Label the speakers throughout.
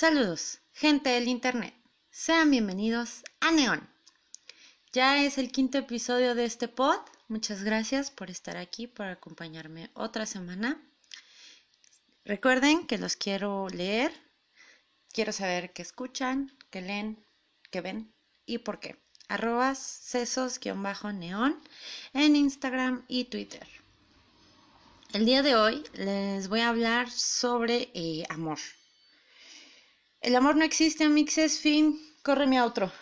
Speaker 1: Saludos, gente del Internet. Sean bienvenidos a Neón. Ya es el quinto episodio de este pod. Muchas gracias por estar aquí, por acompañarme otra semana. Recuerden que los quiero leer. Quiero saber qué escuchan, qué leen, qué ven y por qué. Arroba sesos-neón en Instagram y Twitter. El día de hoy les voy a hablar sobre eh, amor. El amor no existe, mixes, fin, córreme a otro.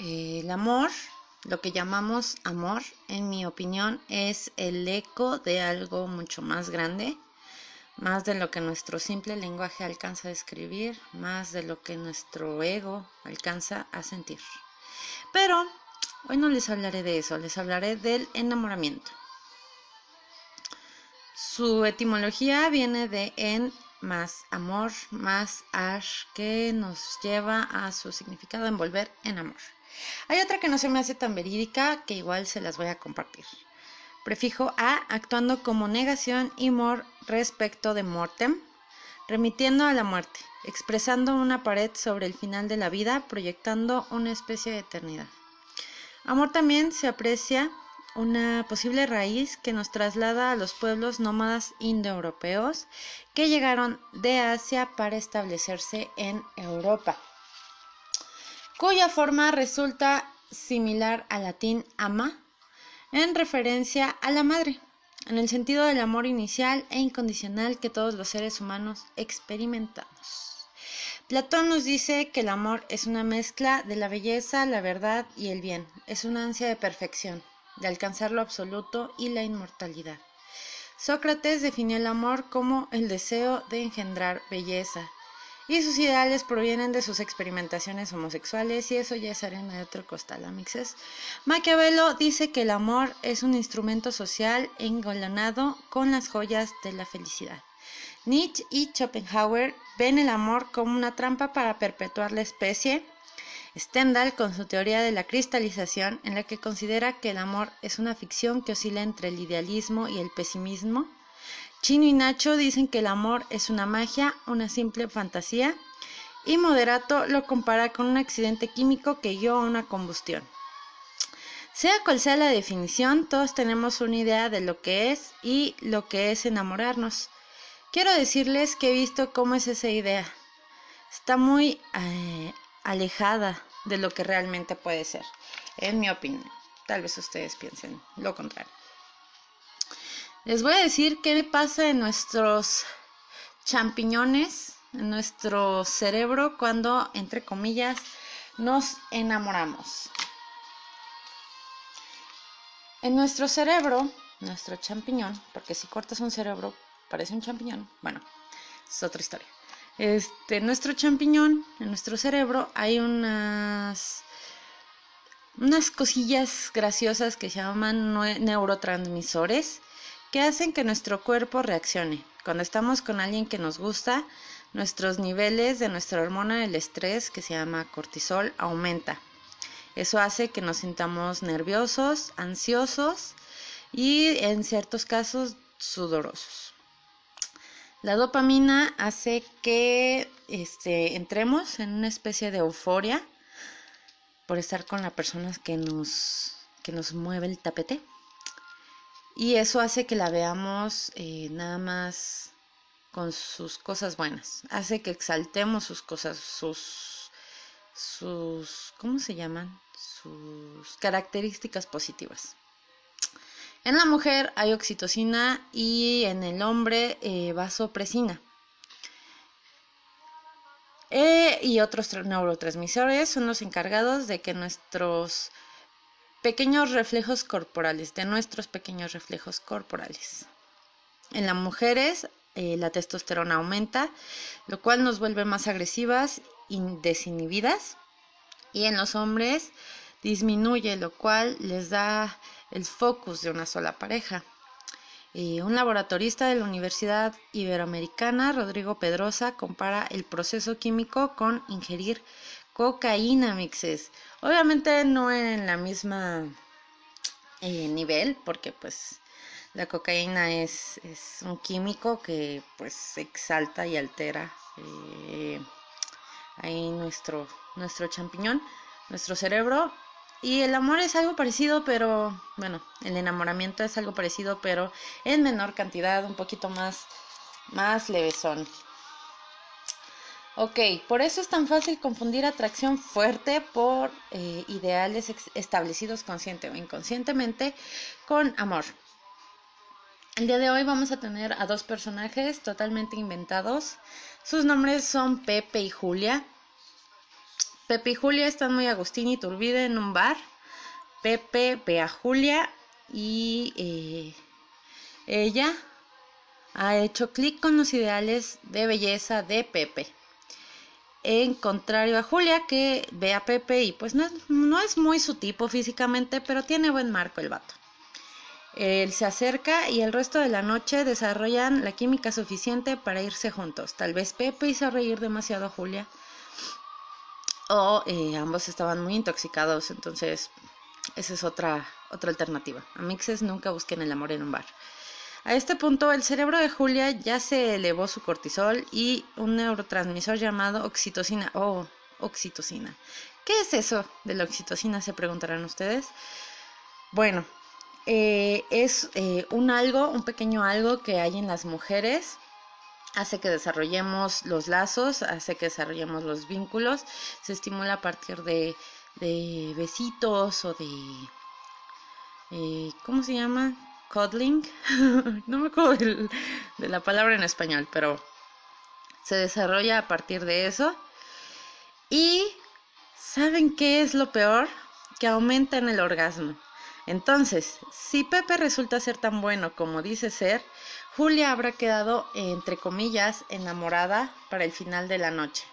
Speaker 1: El amor, lo que llamamos amor, en mi opinión, es el eco de algo mucho más grande, más de lo que nuestro simple lenguaje alcanza a describir, más de lo que nuestro ego alcanza a sentir. Pero hoy no les hablaré de eso, les hablaré del enamoramiento. Su etimología viene de en más amor, más ash, que nos lleva a su significado envolver en amor. Hay otra que no se me hace tan verídica, que igual se las voy a compartir. Prefijo a actuando como negación y mor respecto de mortem, remitiendo a la muerte, expresando una pared sobre el final de la vida, proyectando una especie de eternidad. Amor también se aprecia una posible raíz que nos traslada a los pueblos nómadas indoeuropeos que llegaron de Asia para establecerse en Europa, cuya forma resulta similar al latín ama, en referencia a la madre, en el sentido del amor inicial e incondicional que todos los seres humanos experimentamos. Platón nos dice que el amor es una mezcla de la belleza, la verdad y el bien, es una ansia de perfección de alcanzar lo absoluto y la inmortalidad. Sócrates definió el amor como el deseo de engendrar belleza, y sus ideales provienen de sus experimentaciones homosexuales, y eso ya es arena de otro costal, amixes. Maquiavelo dice que el amor es un instrumento social engolonado con las joyas de la felicidad. Nietzsche y Schopenhauer ven el amor como una trampa para perpetuar la especie, Stendhal con su teoría de la cristalización, en la que considera que el amor es una ficción que oscila entre el idealismo y el pesimismo. Chino y Nacho dicen que el amor es una magia, una simple fantasía, y Moderato lo compara con un accidente químico que guió a una combustión. Sea cual sea la definición, todos tenemos una idea de lo que es y lo que es enamorarnos. Quiero decirles que he visto cómo es esa idea. Está muy eh, alejada de lo que realmente puede ser, en mi opinión. Tal vez ustedes piensen lo contrario. Les voy a decir qué pasa en nuestros champiñones, en nuestro cerebro cuando, entre comillas, nos enamoramos. En nuestro cerebro, nuestro champiñón, porque si cortas un cerebro parece un champiñón, bueno, es otra historia. Este, nuestro champiñón, en nuestro cerebro, hay unas, unas cosillas graciosas que se llaman neurotransmisores que hacen que nuestro cuerpo reaccione. Cuando estamos con alguien que nos gusta, nuestros niveles de nuestra hormona del estrés, que se llama cortisol, aumenta. Eso hace que nos sintamos nerviosos, ansiosos y en ciertos casos sudorosos. La dopamina hace que este, entremos en una especie de euforia por estar con la persona que nos, que nos mueve el tapete. Y eso hace que la veamos eh, nada más con sus cosas buenas. Hace que exaltemos sus cosas, sus, sus, ¿cómo se llaman? Sus características positivas. En la mujer hay oxitocina y en el hombre eh, vasopresina. E y otros neurotransmisores son los encargados de que nuestros pequeños reflejos corporales, de nuestros pequeños reflejos corporales. En las mujeres eh, la testosterona aumenta, lo cual nos vuelve más agresivas y desinhibidas. Y en los hombres disminuye, lo cual les da el focus de una sola pareja. un laboratorista de la Universidad Iberoamericana, Rodrigo Pedrosa, compara el proceso químico con ingerir cocaína mixes. Obviamente no en la misma eh, nivel, porque pues La cocaína es, es un químico que pues exalta y altera eh, ahí nuestro, nuestro champiñón, nuestro cerebro. Y el amor es algo parecido, pero bueno, el enamoramiento es algo parecido, pero en menor cantidad, un poquito más, más levesón. Ok, por eso es tan fácil confundir atracción fuerte por eh, ideales establecidos consciente o inconscientemente con amor. El día de hoy vamos a tener a dos personajes totalmente inventados. Sus nombres son Pepe y Julia. Pepe y Julia están muy Agustín y Turbide en un bar. Pepe ve a Julia y eh, ella ha hecho clic con los ideales de belleza de Pepe en contrario a Julia, que ve a Pepe y pues no es, muy su tipo físicamente, pero tiene buen marco el vato. Él se acerca y el resto de la noche desarrollan la química suficiente para irse juntos. Tal vez Pepe hizo reír demasiado a Julia o eh, ambos estaban muy intoxicados, entonces esa es otra, otra alternativa. A mixes nunca busquen el amor en un bar. A este punto, el cerebro de Julia ya se elevó su cortisol y un neurotransmisor llamado oxitocina. Oh, oxitocina. ¿Qué es eso de la oxitocina? Se preguntarán ustedes. Bueno, eh, es eh, un algo, un pequeño algo que hay en las mujeres. Hace que desarrollemos los lazos, hace que desarrollemos los vínculos. Se estimula a partir de, besitos o de... Eh, ¿Cómo se llama? cuddling, no me acuerdo de la palabra en español, pero se desarrolla a partir de eso. Y ¿saben qué es lo peor? Que aumenta en el orgasmo. Entonces, si Pepe resulta ser tan bueno como dice ser, Julia habrá quedado, entre comillas, enamorada para el final de la noche.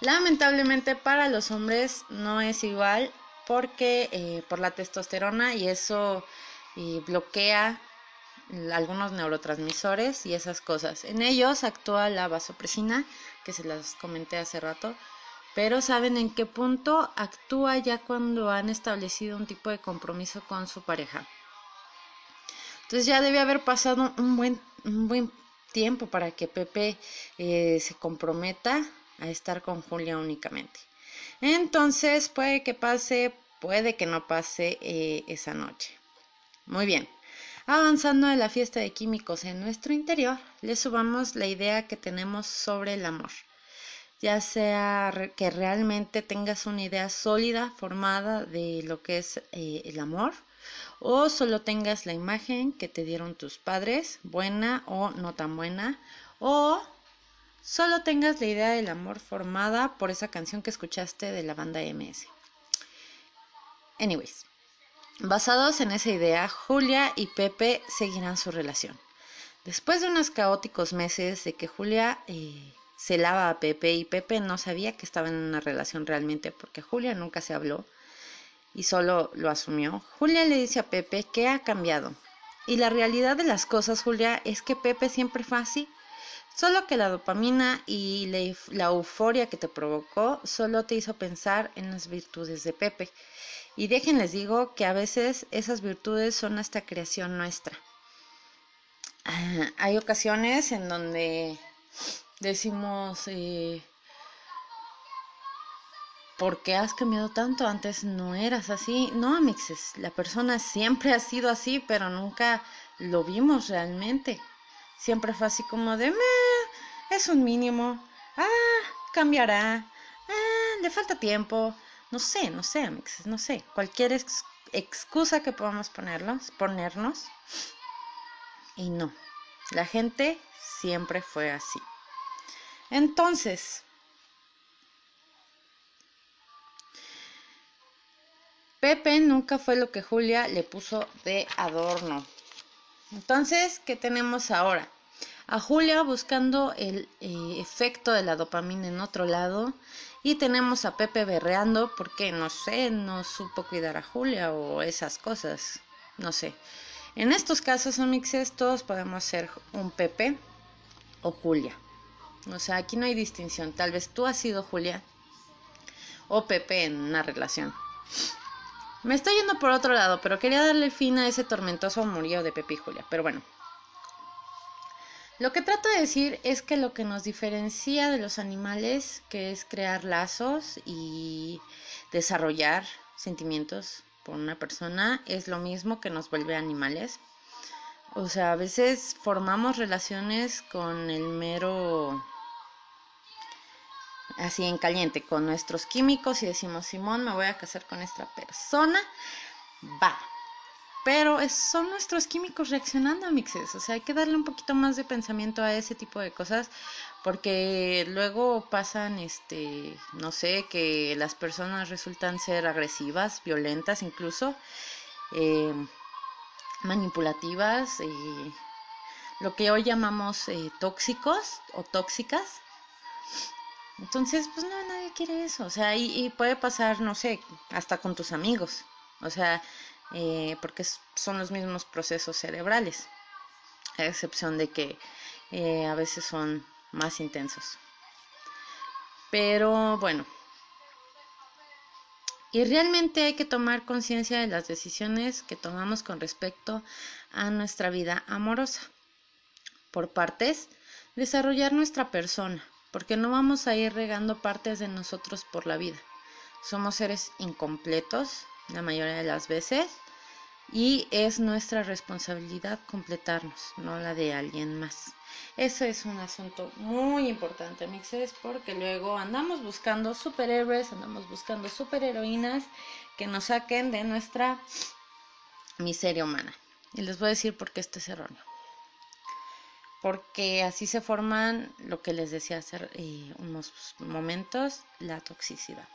Speaker 1: Lamentablemente para los hombres no es igual porque eh, por la testosterona y eso y bloquea algunos neurotransmisores y esas cosas. En ellos actúa la vasopresina, que se las comenté hace rato, pero ¿saben en qué punto actúa ya cuando han establecido un tipo de compromiso con su pareja? Entonces ya debe haber pasado un buen, un buen tiempo para que Pepe eh, se comprometa a estar con Julia únicamente. Entonces puede que pase, puede que no pase eh, esa noche. Muy bien. Avanzando en la fiesta de químicos en nuestro interior, le subamos la idea que tenemos sobre el amor. Ya sea que realmente tengas una idea sólida, formada de lo que es eh, el amor, o solo tengas la imagen que te dieron tus padres, buena o no tan buena, o solo tengas la idea del amor formada por esa canción que escuchaste de la banda MS. Anyways, Basados en esa idea, Julia y Pepe seguirán su relación. Después de unos caóticos meses de que Julia eh, se lava a Pepe y Pepe no sabía que estaba en una relación realmente porque Julia nunca se habló y solo lo asumió, Julia le dice a Pepe que ha cambiado. Y la realidad de las cosas, Julia, es que Pepe siempre fue así. Solo que la dopamina y la euforia que te provocó solo te hizo pensar en las virtudes de Pepe y déjenles digo que a veces esas virtudes son hasta creación nuestra. Ah, hay ocasiones en donde decimos, eh, ¿por qué has cambiado tanto? Antes no eras así. No, amixes, la persona siempre ha sido así, pero nunca lo vimos realmente. Siempre fue así como de, es un mínimo, ah, cambiará, ah, le falta tiempo, no sé, no sé, amigos, no sé, cualquier excusa que podamos ponernos, ponernos. Y no, la gente siempre fue así. Entonces, Pepe nunca fue lo que Julia le puso de adorno. Entonces, ¿qué tenemos ahora? A Julia buscando el eh, efecto de la dopamina en otro lado y tenemos a Pepe berreando porque, no sé, no supo cuidar a Julia o esas cosas. No sé. En estos casos, mixes, todos podemos ser un Pepe o Julia. O sea, aquí no hay distinción. Tal vez tú has sido Julia o Pepe en una relación. Me estoy yendo por otro lado, pero quería darle fin a ese tormentoso amorío de Pepe y Julia. Pero bueno. Lo que trato de decir es que lo que nos diferencia de los animales, que es crear lazos y desarrollar sentimientos por una persona, es lo mismo que nos vuelve animales. O sea, a veces formamos relaciones con el mero así en caliente con nuestros químicos y decimos, Simón, me voy a casar con esta persona, va. Pero son nuestros químicos reaccionando a mixes, o sea, hay que darle un poquito más de pensamiento a ese tipo de cosas porque luego pasan, este, no sé, que las personas resultan ser agresivas, violentas incluso, eh, manipulativas, y lo que hoy llamamos eh, tóxicos o tóxicas entonces, pues no, nadie quiere eso. O sea, y, puede pasar, no sé, hasta con tus amigos. O sea, eh, porque son los mismos procesos cerebrales. A excepción de que eh, a veces son más intensos. Pero bueno. Y realmente hay que tomar conciencia de las decisiones que tomamos con respecto a nuestra vida amorosa. Por partes, desarrollar nuestra persona porque no vamos a ir regando partes de nosotros por la vida. Somos seres incompletos la mayoría de las veces y es nuestra responsabilidad completarnos, no la de alguien más. Ese es un asunto muy importante, mixes, porque luego andamos buscando superhéroes, andamos buscando superheroínas que nos saquen de nuestra miseria humana. Y les voy a decir por qué esto es erróneo porque así se forman lo que les decía hace eh, unos momentos, la toxicidad.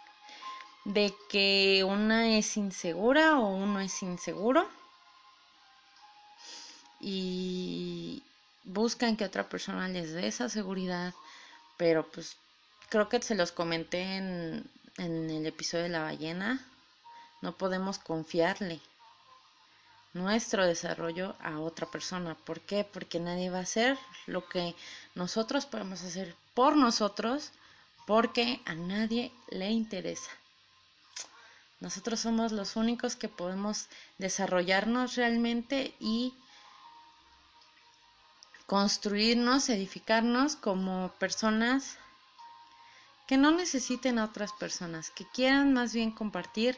Speaker 1: De que una es insegura o uno es inseguro y buscan que otra persona les dé esa seguridad, pero pues creo que se los comenté en, en el episodio de la ballena, no podemos confiarle nuestro desarrollo a otra persona. ¿Por qué? Porque nadie va a hacer lo que nosotros podemos hacer por nosotros porque a nadie le interesa. Nosotros somos los únicos que podemos desarrollarnos realmente y construirnos, edificarnos como personas que no necesiten a otras personas, que quieran más bien compartir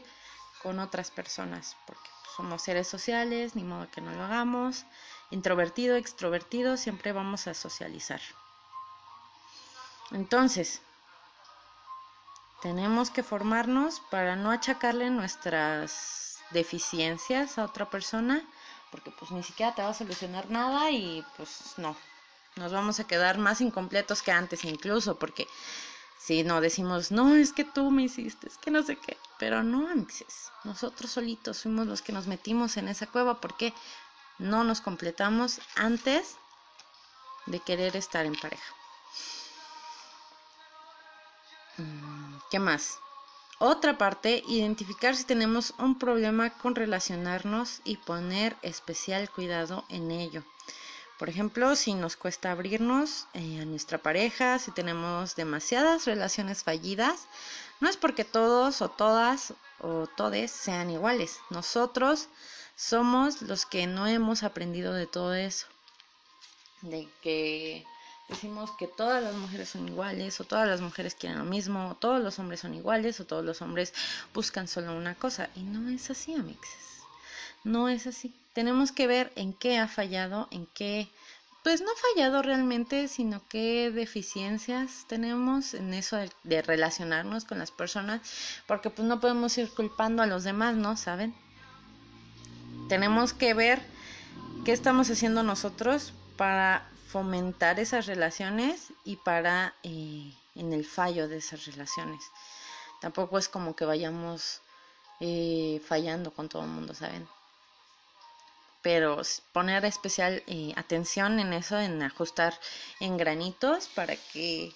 Speaker 1: con otras personas, porque somos seres sociales, ni modo que no lo hagamos. Introvertido, extrovertido, siempre vamos a socializar. Entonces, tenemos que formarnos para no achacarle nuestras deficiencias a otra persona, porque pues ni siquiera te va a solucionar nada y pues no, nos vamos a quedar más incompletos que antes incluso, porque si no decimos, no, es que tú me hiciste, es que no sé qué, pero no, amixes, nosotros solitos fuimos los que nos metimos en esa cueva porque no nos completamos antes de querer estar en pareja. Mm, ¿Qué más? Otra parte, identificar si tenemos un problema con relacionarnos y poner especial cuidado en ello. Por ejemplo, si nos cuesta abrirnos eh, a nuestra pareja, si tenemos demasiadas relaciones fallidas, no es porque todos o todas o todes sean iguales. Nosotros somos los que no hemos aprendido de todo eso. De que decimos que todas las mujeres son iguales, o todas las mujeres quieren lo mismo, o todos los hombres son iguales, o todos los hombres buscan solo una cosa. Y no es así, amixes. No es así. Tenemos que ver en qué ha fallado, en qué, pues no ha fallado realmente, sino qué deficiencias tenemos en eso de, relacionarnos con las personas, porque pues no podemos ir culpando a los demás, ¿no? ¿Saben? Tenemos que ver qué estamos haciendo nosotros para fomentar esas relaciones y para eh, en el fallo de esas relaciones. Tampoco es como que vayamos eh, fallando con todo el mundo, ¿saben? Pero poner especial eh, atención en eso, en ajustar en granitos para que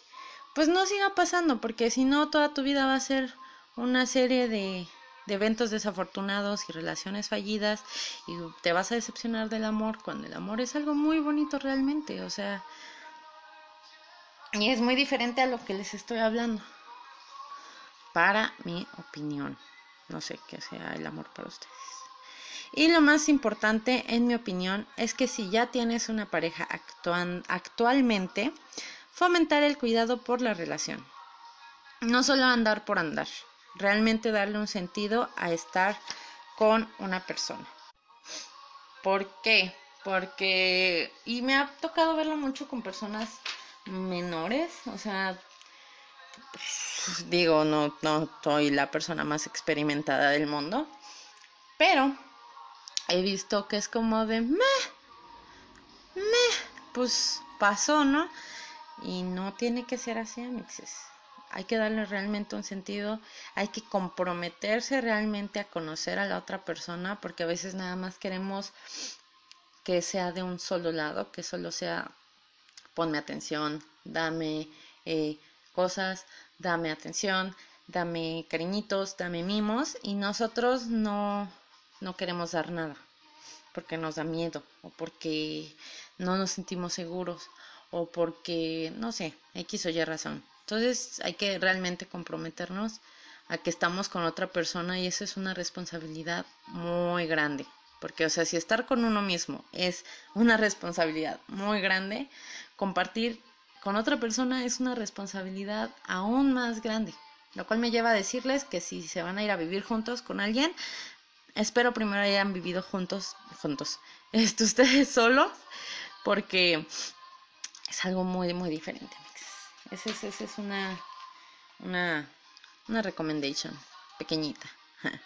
Speaker 1: pues no siga pasando, porque si no toda tu vida va a ser una serie de, de eventos desafortunados y relaciones fallidas y te vas a decepcionar del amor cuando el amor es algo muy bonito realmente, o sea, y es muy diferente a lo que les estoy hablando, para mi opinión. no sé qué sea el amor para ustedes. Y lo más importante, en mi opinión, es que si ya tienes una pareja actualmente, fomentar el cuidado por la relación. No solo andar por andar, realmente darle un sentido a estar con una persona. ¿Por qué? Porque, y me ha tocado verlo mucho con personas menores, o sea, digo, no, no soy la persona más experimentada del mundo, pero he visto que es como de me, me, pues pasó, ¿no? Y no tiene que ser así, amixes. Hay que darle realmente un sentido, hay que comprometerse realmente a conocer a la otra persona, porque a veces nada más queremos que sea de un solo lado, que solo sea ponme atención, dame eh, cosas, dame atención, dame cariñitos, dame mimos, y nosotros no no queremos dar nada, porque nos da miedo o porque no nos sentimos seguros o porque, no sé, X o Y razón. Entonces hay que realmente comprometernos a que estamos con otra persona y eso es una responsabilidad muy grande. Porque, o sea, si estar con uno mismo es una responsabilidad muy grande, compartir con otra persona es una responsabilidad aún más grande. Lo cual me lleva a decirles que si se van a ir a vivir juntos con alguien, Espero primero hayan vivido juntos, juntos, esto, ustedes solos, porque es algo muy, muy diferente. Esa es, es una, una, una pequeñita.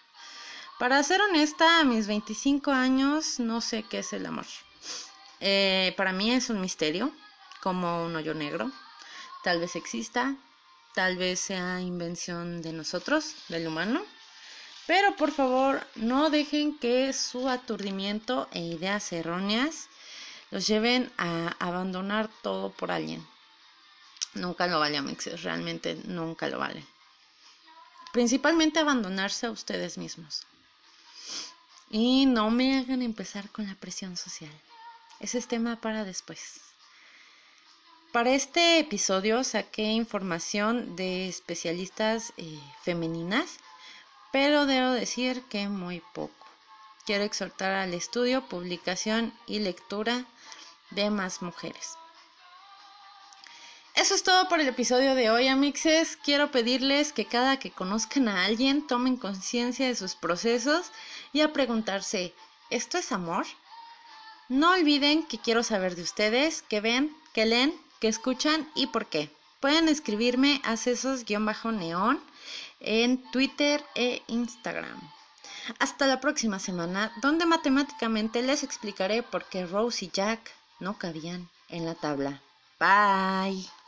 Speaker 1: Para ser honesta, a mis 25 años no sé qué es el amor. Eh, para mí es un misterio, como un hoyo negro. Tal vez exista, tal vez sea invención de nosotros, del humano. Pero por favor, no dejen que su aturdimiento e ideas erróneas los lleven a abandonar todo por alguien. Nunca lo vale, amixes, realmente nunca lo vale. Principalmente abandonarse a ustedes mismos. Y no me hagan empezar con la presión social. Ese es tema para después. Para este episodio saqué información de especialistas eh, femeninas pero debo decir que muy poco. Quiero exhortar al estudio, publicación y lectura de más mujeres. Eso es todo por el episodio de hoy, amixes. Quiero pedirles que cada que conozcan a alguien tomen conciencia de sus procesos y a preguntarse, ¿esto es amor? No olviden que quiero saber de ustedes, que ven, que leen, que escuchan y por qué. Pueden escribirme a sesos-neón en Twitter e Instagram. Hasta la próxima semana, donde matemáticamente les explicaré por qué Rose y Jack no cabían en la tabla. Bye.